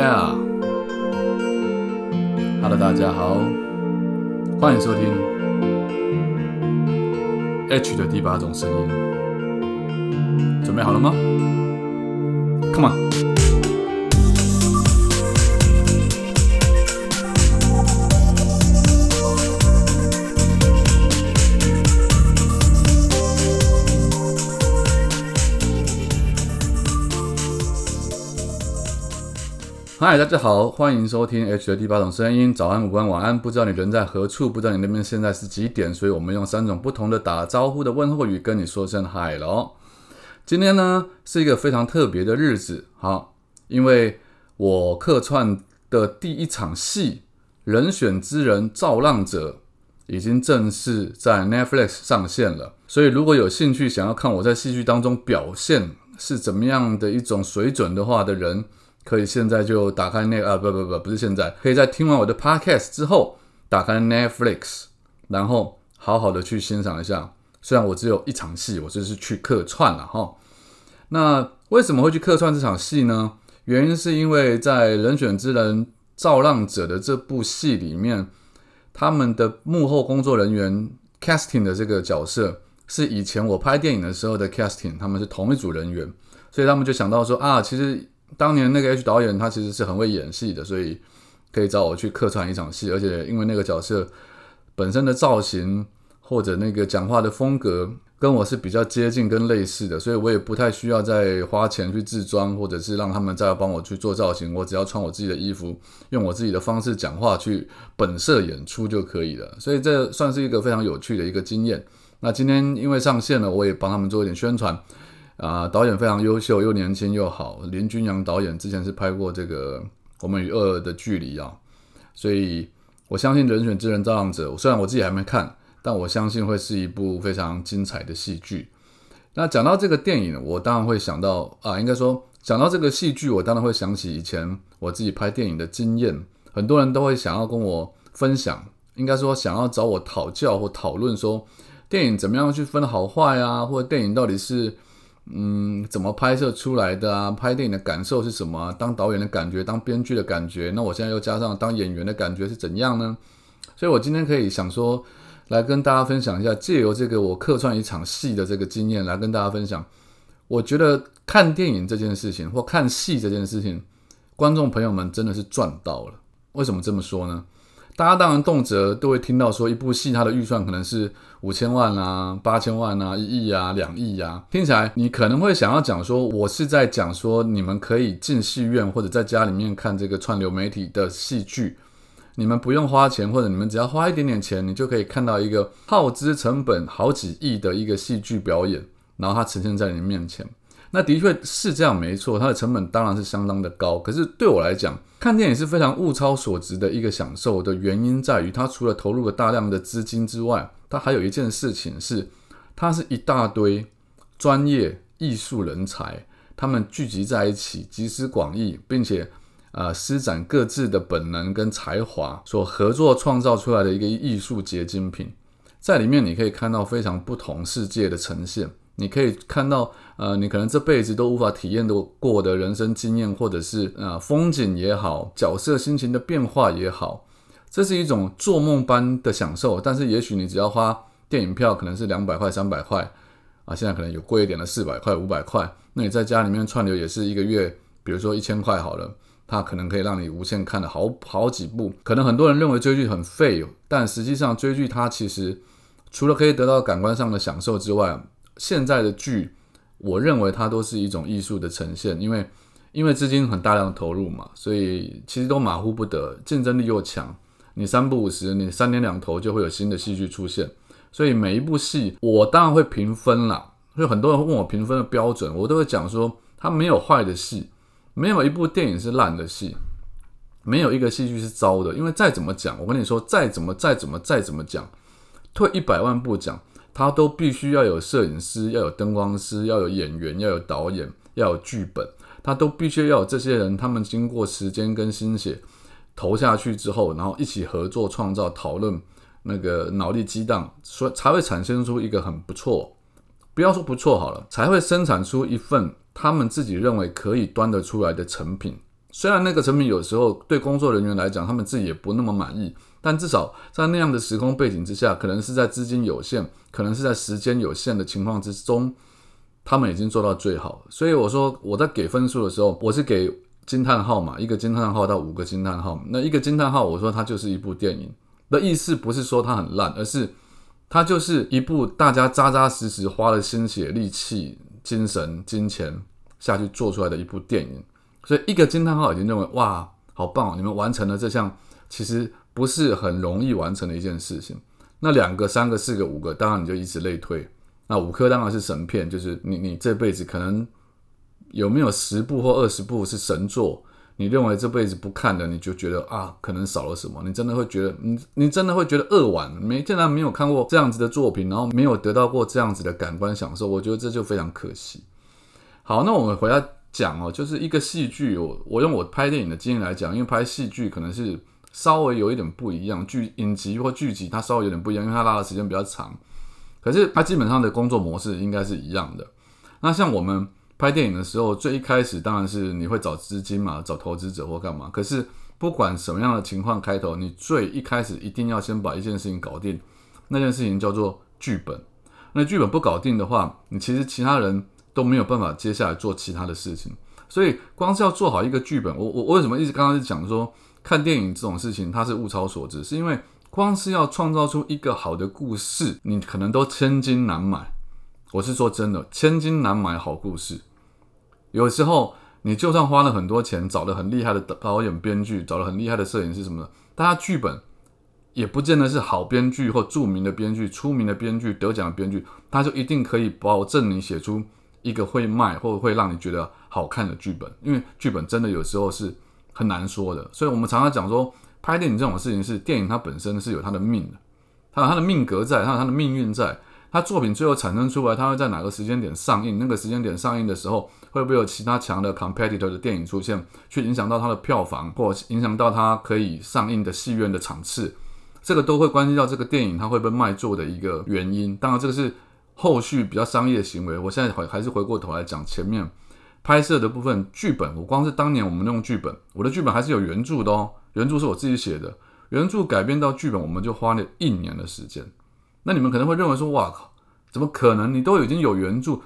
Yeah，Hello，大家好，欢迎收听 H 的第八种声音，准备好了吗？Come on。嗨，大家好，欢迎收听 H 的第八种声音。早安、午安、晚安，不知道你人在何处，不知道你那边现在是几点，所以我们用三种不同的打招呼的问候语跟你说声嗨喽。今天呢是一个非常特别的日子，好，因为我客串的第一场戏《人选之人造浪者》已经正式在 Netflix 上线了，所以如果有兴趣想要看我在戏剧当中表现是怎么样的一种水准的话的人。可以现在就打开那啊不不不不是现在，可以在听完我的 podcast 之后打开 Netflix，然后好好的去欣赏一下。虽然我只有一场戏，我这是去客串了哈。那为什么会去客串这场戏呢？原因是因为在人选之人造浪者的这部戏里面，他们的幕后工作人员 casting 的这个角色是以前我拍电影的时候的 casting，他们是同一组人员，所以他们就想到说啊，其实。当年那个 H 导演他其实是很会演戏的，所以可以找我去客串一场戏。而且因为那个角色本身的造型或者那个讲话的风格跟我是比较接近跟类似的，所以我也不太需要再花钱去制装，或者是让他们再帮我去做造型。我只要穿我自己的衣服，用我自己的方式讲话去本色演出就可以了。所以这算是一个非常有趣的一个经验。那今天因为上线了，我也帮他们做一点宣传。啊，导演非常优秀，又年轻又好。林君阳导演之前是拍过这个《我们与恶的距离》啊，所以我相信《人选之人造浪者》，虽然我自己还没看，但我相信会是一部非常精彩的戏剧。那讲到这个电影，我当然会想到啊，应该说讲到这个戏剧，我当然会想起以前我自己拍电影的经验。很多人都会想要跟我分享，应该说想要找我讨教或讨论，说电影怎么样去分好坏啊，或者电影到底是。嗯，怎么拍摄出来的啊？拍电影的感受是什么？当导演的感觉，当编剧的感觉，那我现在又加上当演员的感觉是怎样呢？所以我今天可以想说，来跟大家分享一下，借由这个我客串一场戏的这个经验，来跟大家分享。我觉得看电影这件事情，或看戏这件事情，观众朋友们真的是赚到了。为什么这么说呢？大家当然动辄都会听到说，一部戏它的预算可能是五千万啊、八千万啊、一亿啊、两亿啊，听起来你可能会想要讲说，我是在讲说，你们可以进戏院或者在家里面看这个串流媒体的戏剧，你们不用花钱，或者你们只要花一点点钱，你就可以看到一个耗资成本好几亿的一个戏剧表演，然后它呈现在你面前。那的确是这样，没错，它的成本当然是相当的高。可是对我来讲，看电影是非常物超所值的一个享受的原因在于，它除了投入了大量的资金之外，它还有一件事情是，它是一大堆专业艺术人才，他们聚集在一起，集思广益，并且呃施展各自的本能跟才华，所合作创造出来的一个艺术结晶品，在里面你可以看到非常不同世界的呈现。你可以看到，呃，你可能这辈子都无法体验的过的人生经验，或者是呃风景也好，角色心情的变化也好，这是一种做梦般的享受。但是也许你只要花电影票，可能是两百块、三百块啊，现在可能有贵一点的四百块、五百块。那你在家里面串流也是一个月，比如说一千块好了，它可能可以让你无限看的好好几部。可能很多人认为追剧很废，但实际上追剧它其实除了可以得到感官上的享受之外，现在的剧，我认为它都是一种艺术的呈现，因为因为资金很大量投入嘛，所以其实都马虎不得，竞争力又强。你三不五十，你三天两头就会有新的戏剧出现，所以每一部戏我当然会评分啦。所以很多人问我评分的标准，我都会讲说，它没有坏的戏，没有一部电影是烂的戏，没有一个戏剧是糟的。因为再怎么讲，我跟你说，再怎么再怎么再怎么讲，退一百万步讲。他都必须要有摄影师，要有灯光师，要有演员，要有导演，要有剧本。他都必须要有这些人，他们经过时间跟心血投下去之后，然后一起合作创造、讨论，那个脑力激荡，所以才会产生出一个很不错。不要说不错好了，才会生产出一份他们自己认为可以端得出来的成品。虽然那个成品有时候对工作人员来讲，他们自己也不那么满意，但至少在那样的时空背景之下，可能是在资金有限，可能是在时间有限的情况之中，他们已经做到最好。所以我说我在给分数的时候，我是给惊叹号嘛，一个惊叹号到五个惊叹号。那一个惊叹号，我说它就是一部电影的意思，不是说它很烂，而是它就是一部大家扎扎实实花了心血、力气、精神、金钱下去做出来的一部电影。所以一个惊叹号已经认为哇，好棒哦！你们完成了这项其实不是很容易完成的一件事情。那两个、三个、四个、五个，当然你就以此类推。那五颗当然是神片，就是你你这辈子可能有没有十部或二十部是神作？你认为这辈子不看的，你就觉得啊，可能少了什么？你真的会觉得，你你真的会觉得扼腕。没竟然没有看过这样子的作品，然后没有得到过这样子的感官享受，我觉得这就非常可惜。好，那我们回来。讲哦，就是一个戏剧，我我用我拍电影的经验来讲，因为拍戏剧可能是稍微有一点不一样，剧影集或剧集它稍微有点不一样，因为它拉的时间比较长，可是它基本上的工作模式应该是一样的。那像我们拍电影的时候，最一开始当然是你会找资金嘛，找投资者或干嘛。可是不管什么样的情况，开头你最一开始一定要先把一件事情搞定，那件事情叫做剧本。那剧本不搞定的话，你其实其他人。都没有办法接下来做其他的事情，所以光是要做好一个剧本，我我为什么一直刚刚是讲说看电影这种事情它是物超所值，是因为光是要创造出一个好的故事，你可能都千金难买。我是说真的，千金难买好故事。有时候你就算花了很多钱，找了很厉害的导演、编剧，找了很厉害的摄影师什么的，但他剧本也不见得是好编剧或著名的编剧、出名的编剧、得奖的编剧，他就一定可以保证你写出。一个会卖或者会让你觉得好看的剧本，因为剧本真的有时候是很难说的，所以我们常常讲说，拍电影这种事情是电影它本身是有它的命的，它有它的命格在，它有它的命运在，它作品最后产生出来，它会在哪个时间点上映，那个时间点上映的时候，会不会有其他强的 competitor 的电影出现，去影响到它的票房，或影响到它可以上映的戏院的场次，这个都会关系到这个电影它会不会卖座的一个原因。当然，这个是。后续比较商业行为，我现在还还是回过头来讲前面拍摄的部分剧本。我光是当年我们用剧本，我的剧本还是有原著的哦，原著是我自己写的，原著改编到剧本，我们就花了一年的时间。那你们可能会认为说，哇靠，怎么可能？你都已经有原著，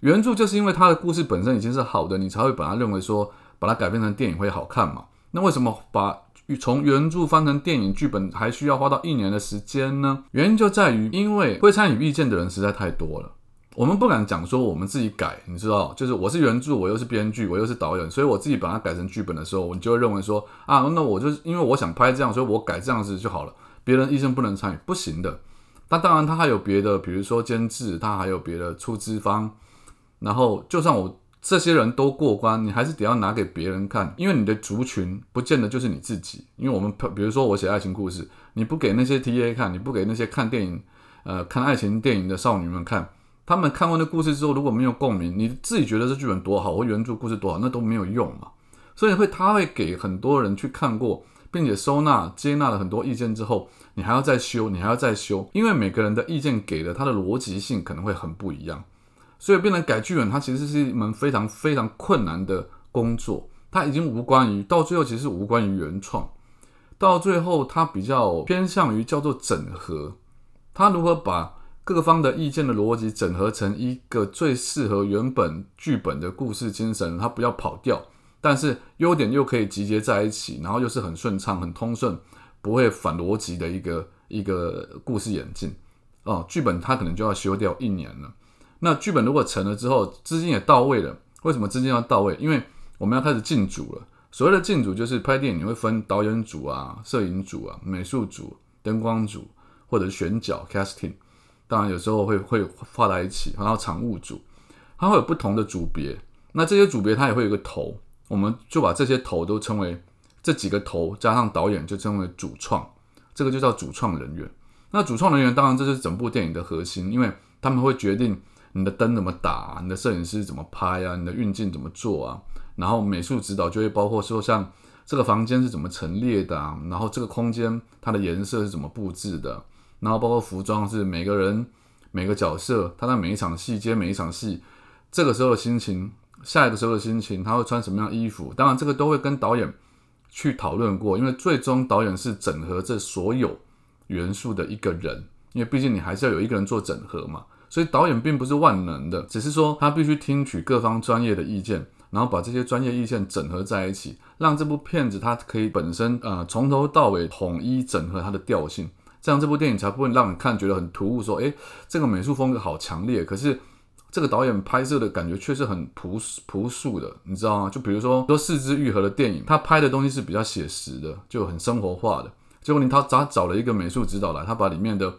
原著就是因为它的故事本身已经是好的，你才会把它认为说把它改编成电影会好看嘛？那为什么把？从原著翻成电影剧本还需要花到一年的时间呢？原因就在于，因为会参与意见的人实在太多了。我们不敢讲说我们自己改，你知道，就是我是原著，我又是编剧，我又是导演，所以我自己把它改成剧本的时候，你就会认为说啊，那我就是因为我想拍这样，所以我改这样子就好了。别人医生不能参与，不行的。那当然，他还有别的，比如说监制，他还有别的出资方。然后，就算我。这些人都过关，你还是得要拿给别人看，因为你的族群不见得就是你自己。因为我们比如说我写爱情故事，你不给那些 T A 看，你不给那些看电影、呃看爱情电影的少女们看，他们看完那故事之后如果没有共鸣，你自己觉得这剧本多好或原著故事多好，那都没有用嘛。所以会他会给很多人去看过，并且收纳接纳了很多意见之后，你还要再修，你还要再修，因为每个人的意见给的他的逻辑性可能会很不一样。所以变成改剧本，它其实是一门非常非常困难的工作。它已经无关于到最后，其实无关于原创。到最后，它比较偏向于叫做整合。它如何把各方的意见的逻辑整合成一个最适合原本剧本的故事精神？它不要跑掉，但是优点又可以集结在一起，然后又是很顺畅、很通顺，不会反逻辑的一个一个故事演进。哦，剧本它可能就要修掉一年了。那剧本如果成了之后，资金也到位了。为什么资金要到位？因为我们要开始进组了。所谓的进组，就是拍电影你会分导演组啊、摄影组啊、美术组、灯光组，或者是选角 （casting）。当然有时候会会画在一起，然后场务组，它会有不同的组别。那这些组别它也会有个头，我们就把这些头都称为这几个头加上导演就称为主创，这个就叫主创人员。那主创人员当然这是整部电影的核心，因为他们会决定。你的灯怎么打？你的摄影师怎么拍啊？你的运镜怎么做啊？然后美术指导就会包括说，像这个房间是怎么陈列的，然后这个空间它的颜色是怎么布置的，然后包括服装是每个人每个角色他在每一场戏接每一场戏，这个时候的心情下一个时候的心情，他会穿什么样衣服。当然，这个都会跟导演去讨论过，因为最终导演是整合这所有元素的一个人，因为毕竟你还是要有一个人做整合嘛。所以导演并不是万能的，只是说他必须听取各方专业的意见，然后把这些专业意见整合在一起，让这部片子它可以本身呃从头到尾统一整合它的调性，这样这部电影才不会让你看觉得很突兀。说，诶，这个美术风格好强烈，可是这个导演拍摄的感觉却是很朴朴素的，你知道吗？就比如说说四肢愈合的电影，他拍的东西是比较写实的，就很生活化的。结果你他找找了一个美术指导来，他把里面的。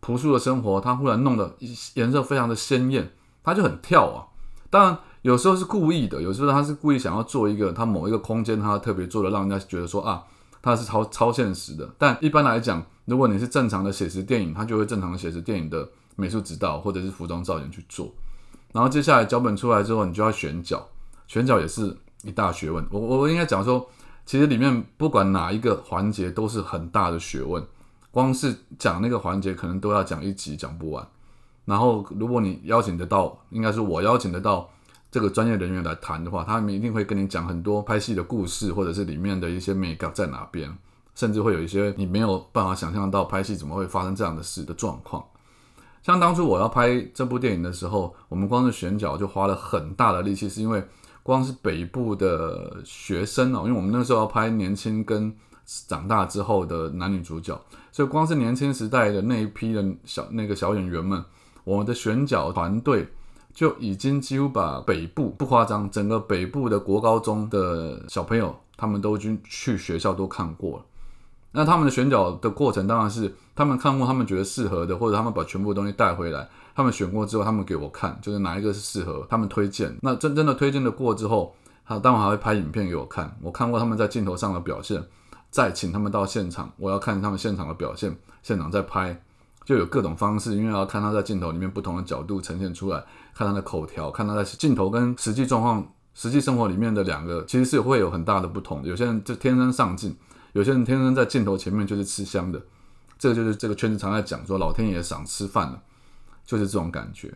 朴素的生活，他忽然弄得颜色非常的鲜艳，他就很跳啊。当然，有时候是故意的，有时候他是故意想要做一个他某一个空间，他特别做的，让人家觉得说啊，它是超超现实的。但一般来讲，如果你是正常的写实电影，它就会正常的写实电影的美术指导或者是服装造型去做。然后接下来脚本出来之后，你就要选角，选角也是一大学问。我我应该讲说，其实里面不管哪一个环节都是很大的学问。光是讲那个环节，可能都要讲一集讲不完。然后，如果你邀请得到，应该是我邀请得到这个专业人员来谈的话，他们一定会跟你讲很多拍戏的故事，或者是里面的一些美感在哪边，甚至会有一些你没有办法想象到拍戏怎么会发生这样的事的状况。像当初我要拍这部电影的时候，我们光是选角就花了很大的力气，是因为光是北部的学生哦，因为我们那时候要拍年轻跟。长大之后的男女主角，所以光是年轻时代的那一批的小那个小演员们，我们的选角团队就已经几乎把北部不夸张，整个北部的国高中的小朋友，他们都已经去学校都看过了。那他们的选角的过程，当然是他们看过，他们觉得适合的，或者他们把全部东西带回来，他们选过之后，他们给我看，就是哪一个是适合，他们推荐。那真真的推荐的过之后，他当然还会拍影片给我看，我看过他们在镜头上的表现。再请他们到现场，我要看他们现场的表现，现场再拍，就有各种方式，因为要看他在镜头里面不同的角度呈现出来，看他的口条，看他在镜头跟实际状况、实际生活里面的两个，其实是会有很大的不同。有些人就天生上镜，有些人天生在镜头前面就是吃香的，这个就是这个圈子常在讲说老天爷赏吃饭了，就是这种感觉。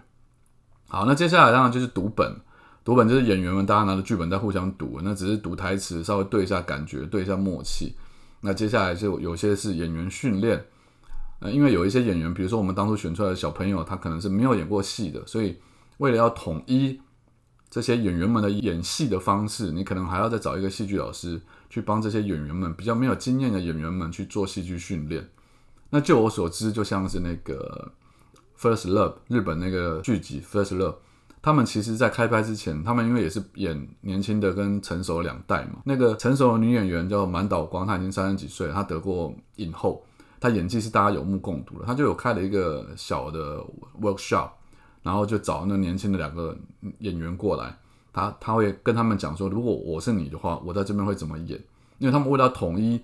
好，那接下来当然就是读本。读本就是演员们大家拿着剧本在互相读，那只是读台词，稍微对一下感觉，对一下默契。那接下来就有些是演员训练，呃，因为有一些演员，比如说我们当初选出来的小朋友，他可能是没有演过戏的，所以为了要统一这些演员们的演戏的方式，你可能还要再找一个戏剧老师去帮这些演员们比较没有经验的演员们去做戏剧训练。那就我所知，就像是那个《First Love》日本那个剧集《First Love》。他们其实，在开拍之前，他们因为也是演年轻的跟成熟两代嘛。那个成熟的女演员叫满岛光，她已经三十几岁，她得过影后，他演技是大家有目共睹的。他就有开了一个小的 workshop，然后就找那年轻的两个演员过来，他他会跟他们讲说，如果我是你的话，我在这边会怎么演？因为他们为了统一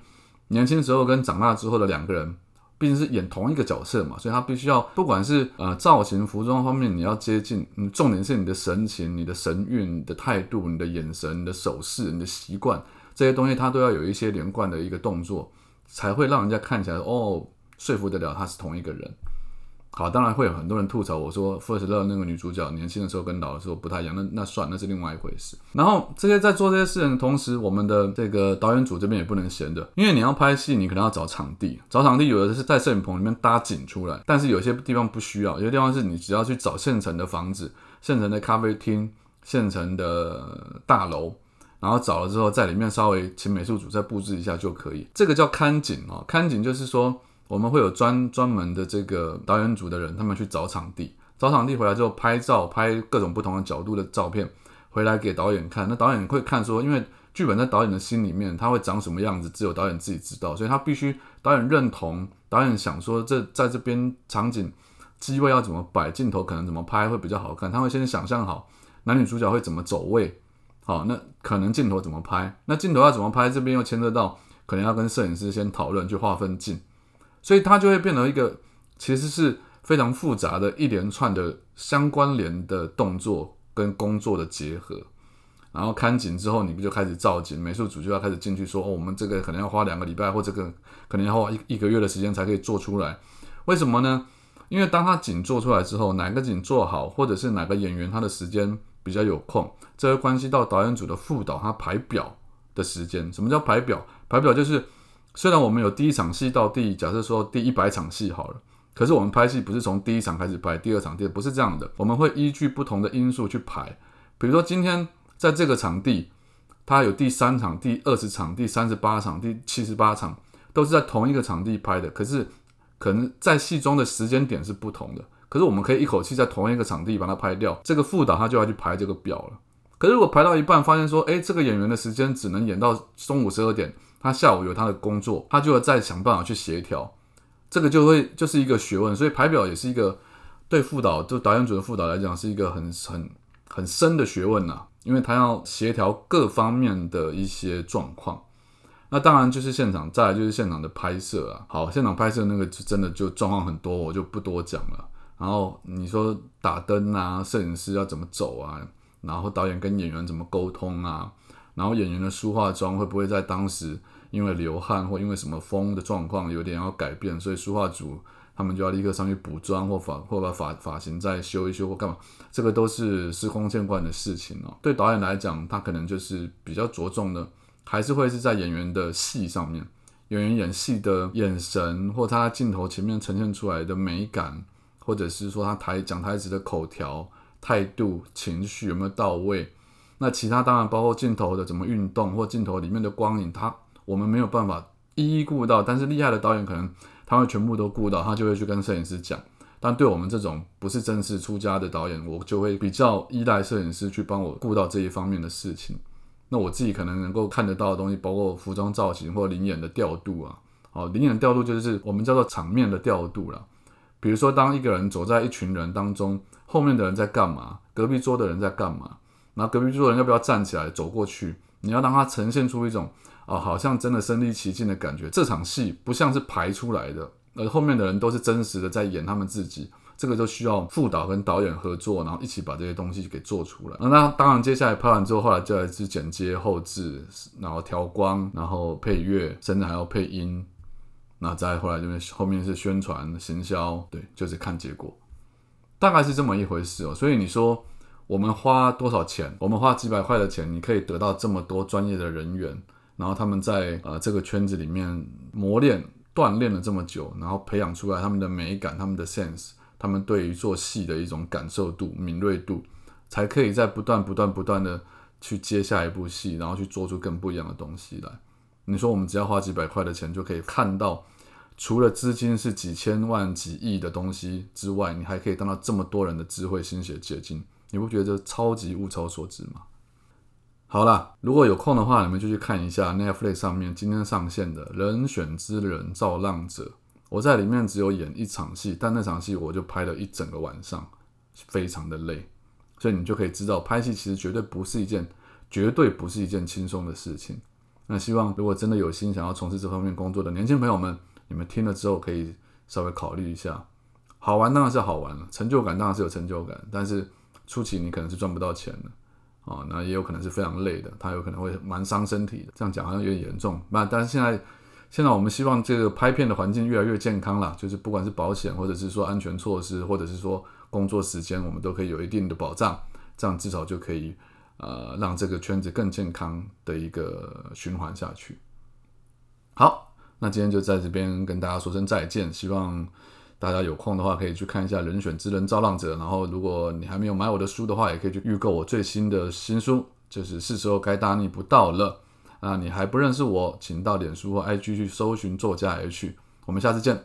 年轻时候跟长大之后的两个人。毕竟是演同一个角色嘛，所以他必须要，不管是呃造型、服装方面，你要接近，嗯，重点是你的神情、你的神韵、你的态度、你的眼神、你的手势、你的习惯这些东西，他都要有一些连贯的一个动作，才会让人家看起来哦，说服得了他是同一个人。好，当然会有很多人吐槽我说，First Love 那个女主角年轻的时候跟老的时候不太一样，那那算那是另外一回事。然后这些在做这些事情的同时，我们的这个导演组这边也不能闲着，因为你要拍戏，你可能要找场地，找场地有的是在摄影棚里面搭景出来，但是有些地方不需要，有些地方是你只要去找现成的房子、现成的咖啡厅、现成的大楼，然后找了之后在里面稍微请美术组再布置一下就可以。这个叫看景哦，看景就是说。我们会有专专门的这个导演组的人，他们去找场地，找场地回来之后拍照，拍各种不同的角度的照片，回来给导演看。那导演会看说，因为剧本在导演的心里面，他会长什么样子，只有导演自己知道，所以他必须导演认同，导演想说这在这边场景机位要怎么摆，镜头可能怎么拍会比较好看，他会先想象好男女主角会怎么走位，好，那可能镜头怎么拍，那镜头要怎么拍，这边又牵涉到可能要跟摄影师先讨论去划分镜。所以它就会变成一个，其实是非常复杂的一连串的相关联的动作跟工作的结合。然后看景之后，你不就开始造景，美术组就要开始进去说，哦，我们这个可能要花两个礼拜，或者个可能要花一一个月的时间才可以做出来。为什么呢？因为当他景做出来之后，哪个景做好，或者是哪个演员他的时间比较有空，这会关系到导演组的副导他排表的时间。什么叫排表？排表就是虽然我们有第一场戏到第假设说第一百场戏好了，可是我们拍戏不是从第一场开始拍，第二场、第不是这样的，我们会依据不同的因素去排。比如说今天在这个场地，它有第三场、第二十场、第三十八场、第七十八场，都是在同一个场地拍的，可是可能在戏中的时间点是不同的。可是我们可以一口气在同一个场地把它拍掉，这个副导他就要去排这个表了。可是如果排到一半发现说，哎，这个演员的时间只能演到中午十二点，他下午有他的工作，他就要再想办法去协调，这个就会就是一个学问。所以排表也是一个对副导就导演组的副导来讲是一个很很很深的学问呐，因为他要协调各方面的一些状况。那当然就是现场，再来就是现场的拍摄啊。好，现场拍摄那个真的就状况很多，我就不多讲了。然后你说打灯啊，摄影师要怎么走啊？然后导演跟演员怎么沟通啊？然后演员的梳化妆会不会在当时因为流汗或因为什么风的状况有点要改变，所以梳化组他们就要立刻上去补妆或发或把发发型再修一修或干嘛？这个都是司空见惯的事情哦。对导演来讲，他可能就是比较着重的，还是会是在演员的戏上面，演员演戏的眼神或他镜头前面呈现出来的美感。或者是说他台讲台词的口条、态度、情绪有没有到位？那其他当然包括镜头的怎么运动，或镜头里面的光影，他我们没有办法一一顾到。但是厉害的导演可能他会全部都顾到，他就会去跟摄影师讲。但对我们这种不是正式出家的导演，我就会比较依赖摄影师去帮我顾到这一方面的事情。那我自己可能能够看得到的东西，包括服装造型或灵眼的调度啊。哦，灵眼调度就是我们叫做场面的调度了。比如说，当一个人走在一群人当中，后面的人在干嘛？隔壁桌的人在干嘛？然后隔壁桌的人要不要站起来走过去？你要让他呈现出一种哦，好像真的身临其境的感觉。这场戏不像是排出来的，而后面的人都是真实的在演他们自己。这个就需要副导跟导演合作，然后一起把这些东西给做出来。那当然，接下来拍完之后，后来就来是剪接、后置，然后调光，然后配乐，甚至还要配音。那再后来就是后面是宣传行销，对，就是看结果，大概是这么一回事哦。所以你说我们花多少钱？我们花几百块的钱，你可以得到这么多专业的人员，然后他们在呃这个圈子里面磨练、锻炼了这么久，然后培养出来他们的美感、他们的 sense，他们对于做戏的一种感受度、敏锐度，才可以在不断、不断、不断的去接下一部戏，然后去做出更不一样的东西来。你说我们只要花几百块的钱就可以看到，除了资金是几千万、几亿的东西之外，你还可以看到这么多人的智慧心血结晶，你不觉得超级物超所值吗？好了，如果有空的话，你们就去看一下 Netflix 上面今天上线的《人选之人造浪者》。我在里面只有演一场戏，但那场戏我就拍了一整个晚上，非常的累。所以你就可以知道，拍戏其实绝对不是一件，绝对不是一件轻松的事情。那希望如果真的有心想要从事这方面工作的年轻朋友们，你们听了之后可以稍微考虑一下。好玩当然是好玩了，成就感当然是有成就感，但是初期你可能是赚不到钱的哦，那也有可能是非常累的，它有可能会蛮伤身体的。这样讲好像有点严重，那但是现在现在我们希望这个拍片的环境越来越健康了，就是不管是保险或者是说安全措施，或者是说工作时间，我们都可以有一定的保障，这样至少就可以。呃，让这个圈子更健康的一个循环下去。好，那今天就在这边跟大家说声再见。希望大家有空的话可以去看一下《人选之人造浪者》。然后，如果你还没有买我的书的话，也可以去预购我最新的新书，就是是时候该大逆不道了。啊，你还不认识我，请到脸书或 IG 去搜寻作家 H。我们下次见。